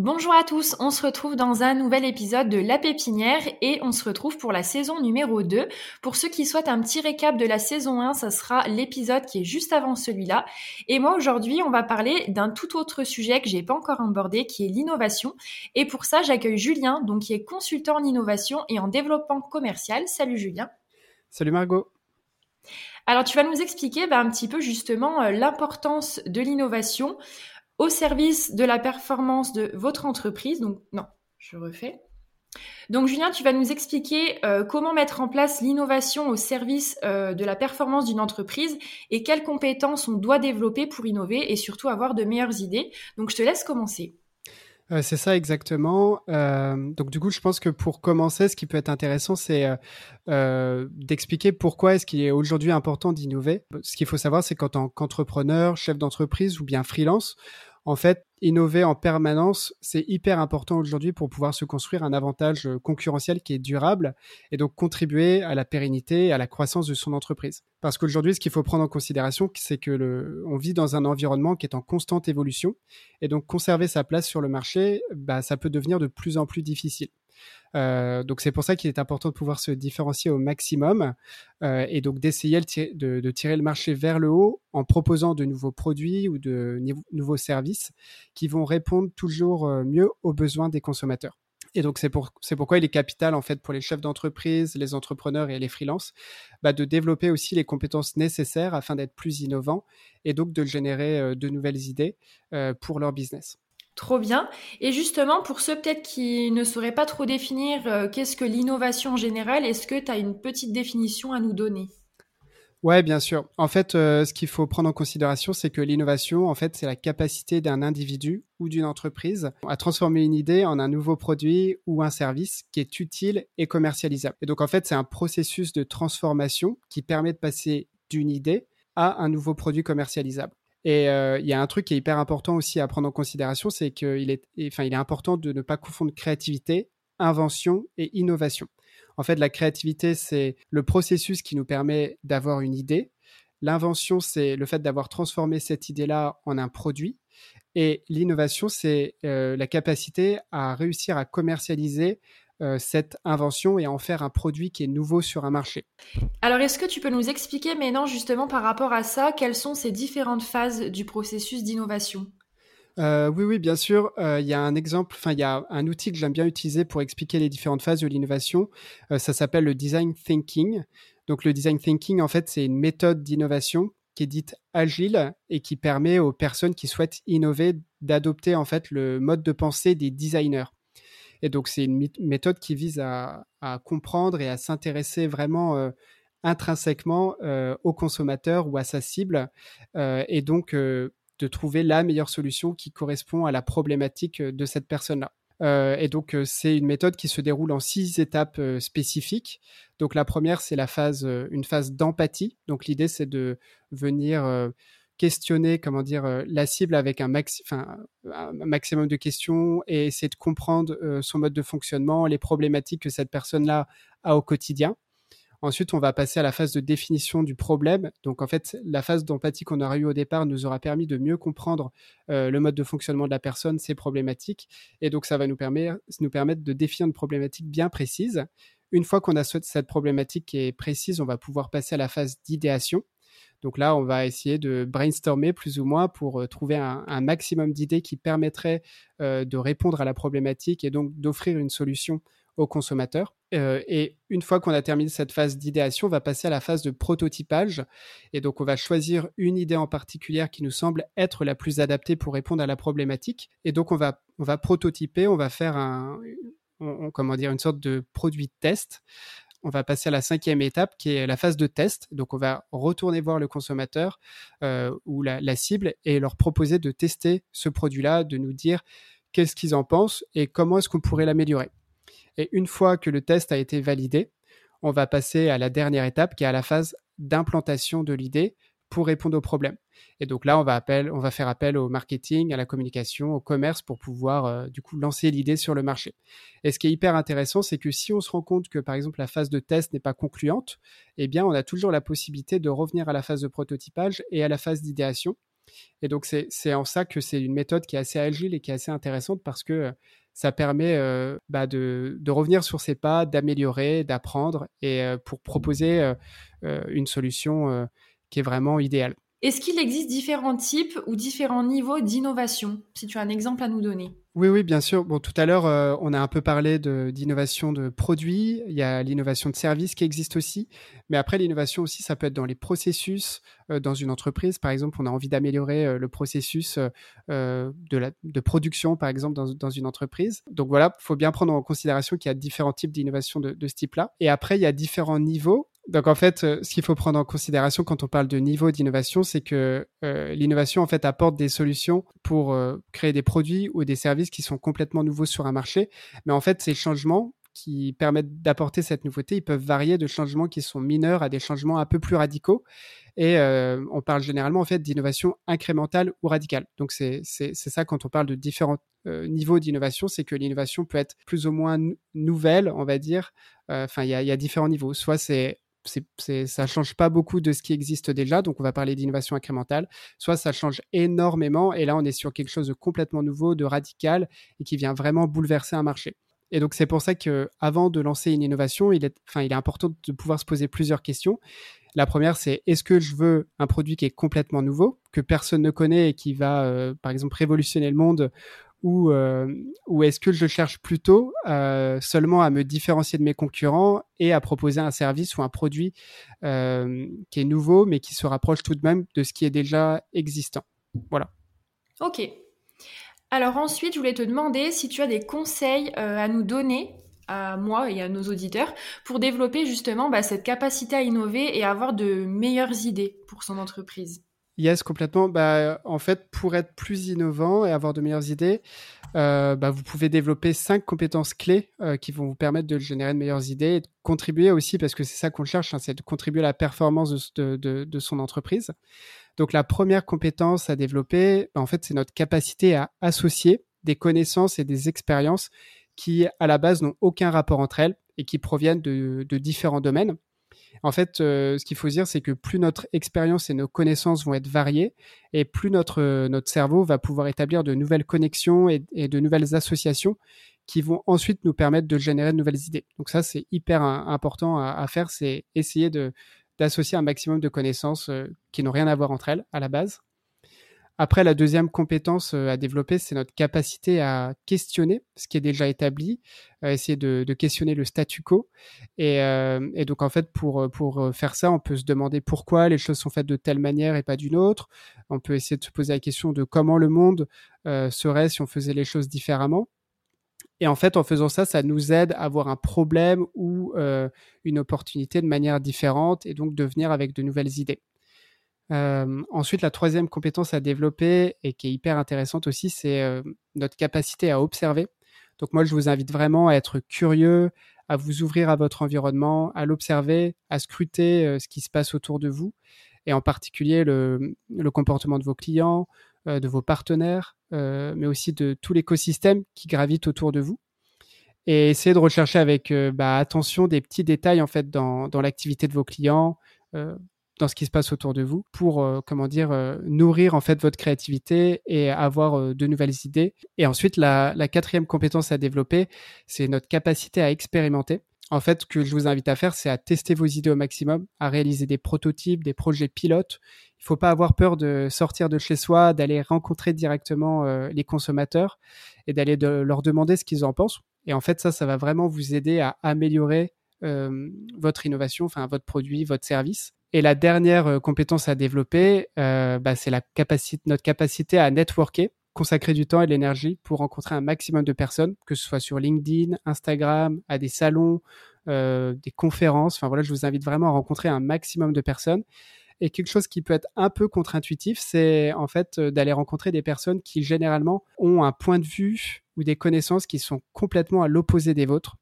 Bonjour à tous, on se retrouve dans un nouvel épisode de La Pépinière et on se retrouve pour la saison numéro 2. Pour ceux qui souhaitent un petit récap de la saison 1, ça sera l'épisode qui est juste avant celui-là. Et moi aujourd'hui, on va parler d'un tout autre sujet que j'ai pas encore abordé qui est l'innovation. Et pour ça, j'accueille Julien, donc qui est consultant en innovation et en développement commercial. Salut Julien. Salut Margot. Alors tu vas nous expliquer bah, un petit peu justement euh, l'importance de l'innovation au service de la performance de votre entreprise. Donc, non, je refais. Donc, Julien, tu vas nous expliquer euh, comment mettre en place l'innovation au service euh, de la performance d'une entreprise et quelles compétences on doit développer pour innover et surtout avoir de meilleures idées. Donc, je te laisse commencer. Euh, c'est ça exactement. donc du coup, je pense que pour commencer, ce qui peut être intéressant, c'est d'expliquer pourquoi est-ce qu'il est aujourd'hui important d'innover. Ce qu'il faut savoir, c'est qu'en tant qu'entrepreneur, chef d'entreprise ou bien freelance, en fait, innover en permanence, c'est hyper important aujourd'hui pour pouvoir se construire un avantage euh, concurrentiel qui est durable et donc contribuer à la pérennité et à la croissance de son entreprise. Parce qu'aujourd'hui, ce qu'il faut prendre en considération, c'est que le, on vit dans un environnement qui est en constante évolution et donc conserver sa place sur le marché, bah, ça peut devenir de plus en plus difficile. Euh, donc c'est pour ça qu'il est important de pouvoir se différencier au maximum euh, et donc d'essayer de, tirer le marché vers le haut en proposant de nouveaux produits ou de nouveaux services qui vont répondre toujours euh, mieux aux besoins des consommateurs. Et donc c'est pour, pourquoi il est capital en fait pour les chefs d'entreprise, les entrepreneurs et les freelances bah, de développer aussi les compétences nécessaires afin d'être plus innovants et donc de générer de nouvelles idées pour leur business. Trop bien. Et justement, pour ceux peut-être qui ne sauraient pas trop définir euh, qu'est-ce que l'innovation en général, est-ce que tu as une petite définition à nous donner? Ouais, bien sûr. En fait, euh, ce qu'il faut prendre en considération, c'est que l'innovation, en fait, c'est la capacité d'un individu ou d'une entreprise à transformer une idée en un nouveau produit ou un service qui est utile et commercialisable. Et donc, en fait, c'est un processus de transformation qui permet de passer d'une idée à un nouveau produit commercialisable. Et euh, il y a un truc qui est hyper important aussi à prendre en considération, c'est qu'il est, enfin, important de ne pas confondre créativité, invention et innovation. En fait, la créativité, c'est le processus qui nous permet d'avoir une idée. L'invention, c'est le fait d'avoir transformé cette idée-là en un produit. Et l'innovation, c'est euh, la capacité à réussir à commercialiser euh, cette invention et en faire un produit qui est nouveau sur un marché. Alors, est-ce que tu peux nous expliquer maintenant justement par rapport à ça, quelles sont ces différentes phases du processus d'innovation? Euh, oui, oui, bien sûr. Euh, il y a un exemple, enfin, il y a un outil que j'aime bien utiliser pour expliquer les différentes phases de l'innovation. ça s'appelle le design thinking. Donc, le design thinking, en fait, c'est une méthode d'innovation qui est dite agile et qui permet aux personnes qui souhaitent innover d'adopter en fait le mode de pensée des designers. Et donc, c'est une méthode qui vise à, comprendre et à s'intéresser vraiment euh, intrinsèquement euh, au consommateur ou à sa cible, euh, et donc de trouver la meilleure solution qui correspond à la problématique de cette personne-là. et donc, c'est une méthode qui se déroule en six étapes spécifiques. Donc, la première, c'est la phase, une phase d'empathie. Donc, l'idée, c'est de venir questionner comment dire euh, la cible avec un, un maximum de questions et essayer de comprendre euh, son mode de fonctionnement, les problématiques que cette personne-là a au quotidien. Ensuite, on va passer à la phase de définition du problème. Donc, en fait, la phase d'empathie qu'on aura eue au départ nous aura permis de mieux comprendre euh, le mode de fonctionnement de la personne, ses problématiques. Et donc, ça va nous nous permettre de définir une problématique bien précise. Une fois qu'on a cette problématique qui est précise, on va pouvoir passer à la phase d'idéation. Donc là, on va essayer de brainstormer plus ou moins pour euh, trouver un, maximum d'idées qui permettraient euh, de répondre à la problématique et donc d'offrir une solution aux consommateurs. Euh, et une fois qu'on a terminé cette phase d'idéation, on va passer à la phase de prototypage. Et donc, on va choisir une idée en particulier qui nous semble être la plus adaptée pour répondre à la problématique. Et donc, on va, on va prototyper, on va faire un, comment dire, une sorte de produit test on va passer à la cinquième étape qui est la phase de test. Donc, on va retourner voir le consommateur euh, ou la, la, cible et leur proposer de tester ce produit-là, de nous dire qu'est-ce qu'ils en pensent et comment est-ce qu'on pourrait l'améliorer. Et une fois que le test a été validé, on va passer à la dernière étape qui est à la phase d'implantation de l'idée pour répondre aux problèmes. Et donc là, on va, faire appel au marketing, à la communication, au commerce pour pouvoir euh, du coup lancer l'idée sur le marché. Et ce qui est hyper intéressant, c'est que si on se rend compte que par exemple la phase de test n'est pas concluante, eh bien on a toujours la possibilité de revenir à la phase de prototypage et à la phase d'idéation. Et donc c'est en ça que c'est une méthode qui est assez agile et qui est assez intéressante parce que euh, ça permet euh, bah de, revenir sur ses pas, d'améliorer, d'apprendre et pour proposer une solution qui est vraiment idéale. Est-ce qu'il existe différents types ou différents niveaux d'innovation Si tu as un exemple à nous donner? Oui, oui, bien sûr. Bon, tout à l'heure, euh, on a un peu parlé d'innovation de, produits. Il y a l'innovation de services qui existe aussi. Mais après, l'innovation aussi, ça peut être dans les processus euh, dans une entreprise. Par exemple, on a envie d'améliorer euh, le processus de, la, de production, par exemple, dans, dans une entreprise. Donc voilà, il faut bien prendre en considération qu'il y a différents types d'innovation de, de ce type-là. Et après, il y a différents niveaux. Donc en fait, euh, ce qu'il faut prendre en considération quand on parle de niveau d'innovation, c'est que euh, l'innovation en fait apporte des solutions pour euh, créer des produits ou des services qui sont complètement nouveaux sur un marché. Mais en fait, ces changements qui permettent d'apporter cette nouveauté, ils peuvent varier de changements qui sont mineurs à des changements un peu plus radicaux. Et on parle généralement en fait d'innovation incrémentale ou radicale. Donc c'est ça quand on parle de différents niveaux d'innovation, c'est que l'innovation peut être plus ou moins nouvelle, on va dire. Enfin, il y, y, a différents niveaux. Soit c'est c'est, ça change pas beaucoup de ce qui existe déjà, donc on va parler d'innovation incrémentale, soit ça change énormément, et là on est sur quelque chose de complètement nouveau, de radical, et qui vient vraiment bouleverser un marché. Et donc c'est pour ça que avant de lancer une innovation, est, il est important de pouvoir se poser plusieurs questions. La première, c'est est-ce que je veux un produit qui est complètement nouveau, que personne ne connaît et qui va, euh, par exemple, révolutionner le monde ou, euh, ou est-ce que je cherche plutôt euh, seulement à me différencier de mes concurrents et à proposer un service ou un produit euh, qui est nouveau mais qui se rapproche tout de même de ce qui est déjà existant? Voilà. Ok. Alors ensuite, je voulais te demander si tu as des conseils à nous donner à moi et à nos auditeurs pour développer justement bah, cette capacité à innover et avoir de meilleures idées pour son entreprise. Yes, complètement. Bah, en fait, pour être plus innovant et avoir de meilleures idées, euh, bah, vous pouvez développer cinq compétences clés euh, qui vont vous permettre de générer de meilleures idées et de contribuer aussi, parce que c'est ça qu'on cherche, hein, c'est de contribuer à la performance de, son entreprise. Donc, la première compétence à développer, bah, en fait, c'est notre capacité à associer des connaissances et des expériences qui, à la base, n'ont aucun rapport entre elles et qui proviennent de différents domaines. En fait, euh, ce qu'il faut dire, c'est que plus notre expérience et nos connaissances vont être variées, et plus notre, euh, notre cerveau va pouvoir établir de nouvelles connexions et, de nouvelles associations qui vont ensuite nous permettre de générer de nouvelles idées. Donc ça, c'est hyper important à, faire, c'est essayer d'associer un maximum de connaissances euh, qui n'ont rien à voir entre elles à la base. Après, la deuxième compétence euh, à développer, c'est notre capacité à questionner ce qui est déjà établi, à essayer de, questionner le statu quo. Euh, et, donc, en fait, pour, pour faire ça, on peut se demander pourquoi les choses sont faites de telle manière et pas d'une autre. On peut essayer de se poser la question de comment le monde euh, serait si on faisait les choses différemment. Et en fait, en faisant ça, ça nous aide à voir un problème ou une opportunité de manière différente et donc de venir avec de nouvelles idées. Euh, ensuite, la troisième compétence à développer et qui est hyper intéressante aussi, c'est euh, notre capacité à observer. Donc moi, je vous invite vraiment à être curieux, à vous ouvrir à votre environnement, à l'observer, à scruter ce qui se passe autour de vous, et en particulier le, le comportement de vos clients, de vos partenaires, mais aussi de tout l'écosystème qui gravite autour de vous. Et essayer de rechercher avec bah, attention des petits détails en fait dans, dans l'activité de vos clients, dans ce qui se passe autour de vous pour euh, comment dire euh, nourrir en fait votre créativité et avoir euh, de nouvelles idées. Et ensuite la, la quatrième compétence à développer, c'est notre capacité à expérimenter. En fait, ce que je vous invite à faire, c'est à tester vos idées au maximum, à réaliser des prototypes, des projets pilotes. Il faut pas avoir peur de sortir de chez soi, d'aller rencontrer directement les consommateurs et d'aller de leur demander ce qu'ils en pensent. Et en fait, ça, ça va vraiment vous aider à améliorer votre innovation, enfin votre produit, votre service. Et la dernière euh, compétence à développer, euh, bah, c'est notre capacité à networker, consacrer du temps et de l'énergie pour rencontrer un maximum de personnes, que ce soit sur LinkedIn, Instagram, à des salons, des conférences. Enfin voilà, je vous invite vraiment à rencontrer un maximum de personnes. Et quelque chose qui peut être un peu contre-intuitif, c'est en fait d'aller rencontrer des personnes qui généralement ont un point de vue ou des connaissances qui sont complètement à l'opposé des vôtres.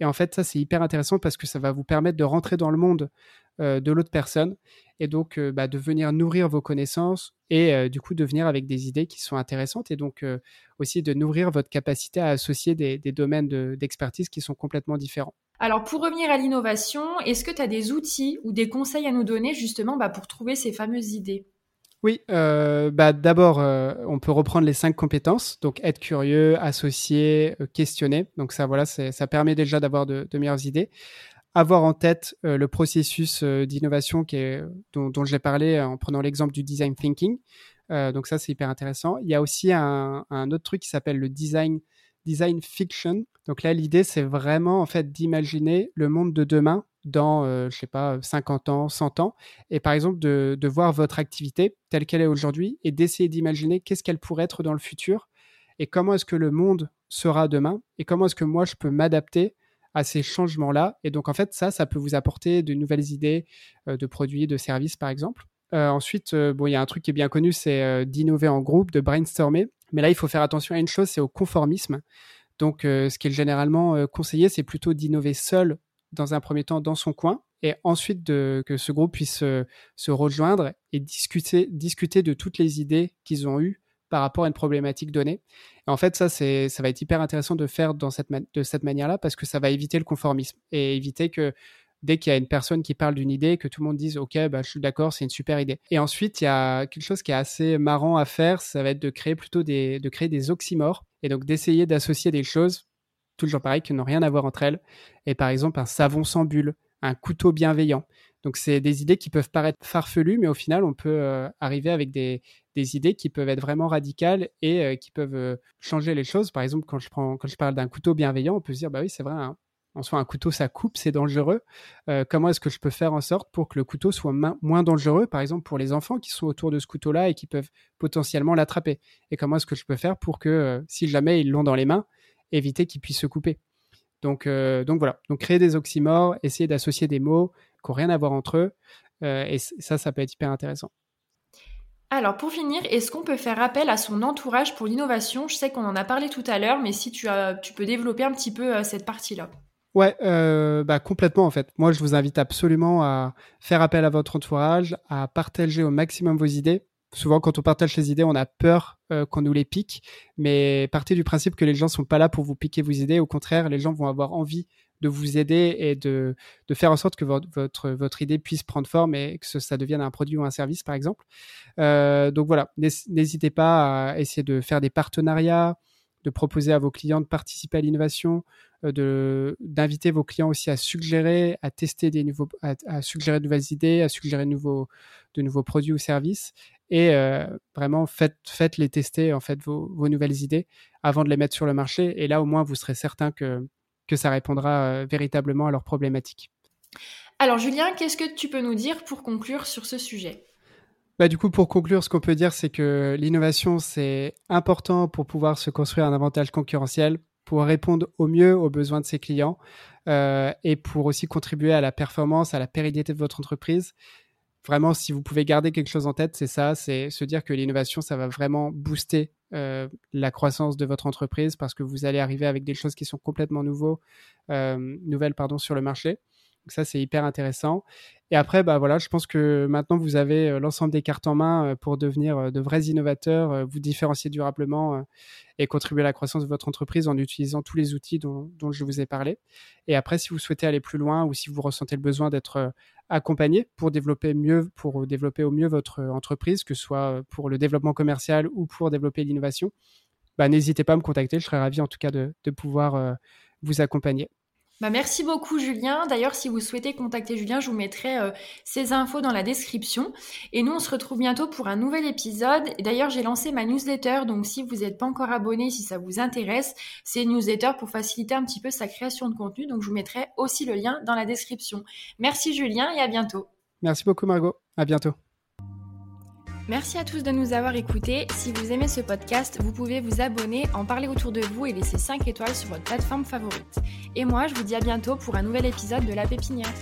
Et en fait, ça, c'est hyper intéressant parce que ça va vous permettre de rentrer dans le monde euh, de l'autre personne et donc euh, bah, de venir nourrir vos connaissances et euh, du coup de venir avec des idées qui sont intéressantes et donc aussi de nourrir votre capacité à associer des, domaines d'expertise qui sont complètement différents. Alors pour revenir à l'innovation, est-ce que tu as des outils ou des conseils à nous donner justement bah, pour trouver ces fameuses idées? Oui, bah d'abord, on peut reprendre les cinq compétences, donc être curieux, associer, questionner. Donc ça, voilà, ça permet déjà d'avoir de, meilleures idées avoir en tête euh, le processus euh, d'innovation qui est, dont, dont j'ai parlé euh, en prenant l'exemple du design thinking. donc ça, c'est hyper intéressant. Il y a aussi un, un autre truc qui s'appelle le design, design fiction. Donc là, l'idée, c'est vraiment en fait d'imaginer le monde de demain dans, je sais pas, 50 ans, 100 ans, et par exemple de, de voir votre activité telle qu'elle est aujourd'hui et d'essayer d'imaginer qu'est-ce qu'elle pourrait être dans le futur et comment est-ce que le monde sera demain et comment est-ce que moi je peux m'adapter à ces changements-là. Et donc, en fait, ça, ça peut vous apporter de nouvelles idées euh, de produits, de services, par exemple. Euh, ensuite, euh, bon, il y a un truc qui est bien connu, c'est d'innover en groupe, de brainstormer. Mais là, il faut faire attention à une chose, c'est au conformisme. Donc, ce qui est généralement conseillé, c'est plutôt d'innover seul dans un premier temps dans son coin et ensuite de, que ce groupe puisse se rejoindre et discuter, discuter de toutes les idées qu'ils ont eues par rapport à une problématique donnée. Et en fait, ça, c'est, ça va être hyper intéressant de faire dans cette de cette manière-là parce que ça va éviter le conformisme et éviter que dès qu'il y a une personne qui parle d'une idée, que tout le monde dise OK, bah, je suis d'accord, c'est une super idée. Et ensuite, il y a quelque chose qui est assez marrant à faire, ça va être de créer plutôt des, de créer des oxymores et donc d'essayer d'associer des choses, toujours pareil, qui n'ont rien à voir entre elles. Et par exemple, un savon sans bulle, un couteau bienveillant. Donc, c'est des idées qui peuvent paraître farfelues, mais au final, on peut euh, arriver avec des, des, idées qui peuvent être vraiment radicales et euh, qui peuvent euh, changer les choses. Par exemple, quand je, parle d'un couteau bienveillant, on peut se dire, bah oui, c'est vrai, hein. en soi, un couteau, ça coupe, c'est dangereux. comment est-ce que je peux faire en sorte pour que le couteau soit moins dangereux, par exemple, pour les enfants qui sont autour de ce couteau-là et qui peuvent potentiellement l'attraper? Et comment est-ce que je peux faire pour que, si jamais ils l'ont dans les mains, éviter qu'ils puissent se couper? Donc, donc voilà, donc créer des oxymores, essayer d'associer des mots, qui n'ont rien à voir entre eux. Euh, et ça, ça peut être hyper intéressant. Alors pour finir, est-ce qu'on peut faire appel à son entourage pour l'innovation? Je sais qu'on en a parlé tout à l'heure, mais si tu, peux développer un petit peu euh, cette partie-là. Ouais, euh, bah complètement en fait. Moi, je vous invite absolument à faire appel à votre entourage, à partager au maximum vos idées. Souvent, quand on partage ses idées, on a peur qu'on nous les pique, mais partez du principe que les gens sont pas là pour vous piquer vos idées. Au contraire, les gens vont avoir envie de vous aider et de, de faire en sorte que votre, votre, votre, idée puisse prendre forme et que ça devienne un produit ou un service, par exemple. Euh, donc voilà, n'hésitez pas à essayer de faire des partenariats, de proposer à vos clients de participer à l'innovation, euh, d'inviter vos clients aussi à suggérer, à tester des nouveaux, à, suggérer de nouvelles idées, à suggérer de nouveaux, de nouveaux produits ou services. Et euh, vraiment, faites, faites les tester en fait vos, vos nouvelles idées avant de les mettre sur le marché. Et là, au moins, vous serez certain que que ça répondra euh, véritablement à leurs problématiques. Alors Julien, qu'est-ce que tu peux nous dire pour conclure sur ce sujet? Bah, du coup, pour conclure, ce qu'on peut dire, c'est que l'innovation, c'est important pour pouvoir se construire un avantage concurrentiel, pour répondre au mieux aux besoins de ses clients euh, et pour aussi contribuer à la performance, à la pérennité de votre entreprise vraiment, si vous pouvez garder quelque chose en tête, c'est ça, c'est se dire que l'innovation, ça va vraiment booster euh, la croissance de votre entreprise parce que vous allez arriver avec des choses qui sont complètement nouveaux, euh, nouvelles pardon, sur le marché. Donc ça, c'est hyper intéressant. Et après, bah je pense que maintenant vous avez euh, l'ensemble des cartes en main pour devenir de vrais innovateurs, vous différencier durablement et contribuer à la croissance de votre entreprise en utilisant tous les outils dont, je vous ai parlé. Et après, si vous souhaitez aller plus loin ou si vous ressentez le besoin d'être accompagner pour développer au mieux votre entreprise, que ce soit pour le développement commercial ou pour développer l'innovation, bah, n'hésitez pas à me contacter. Je serais ravi en tout cas de, pouvoir euh, vous accompagner. Bah, merci beaucoup Julien. D'ailleurs, si vous souhaitez contacter Julien, je vous mettrai euh, ses infos dans la description. Et nous, on se retrouve bientôt pour un nouvel épisode. Et d'ailleurs, j'ai lancé ma newsletter, donc si vous n'êtes pas encore abonné, si ça vous intéresse, c'est une newsletter pour faciliter un petit peu sa création de contenu. Donc, je vous mettrai aussi le lien dans la description. Merci Julien et à bientôt. Merci beaucoup Margot. À bientôt. Merci à tous de nous avoir écoutés. Si vous aimez ce podcast, vous pouvez vous abonner, en parler autour de vous et laisser 5 étoiles sur votre plateforme favorite. Et moi, je vous dis à bientôt pour un nouvel épisode de La Pépinière.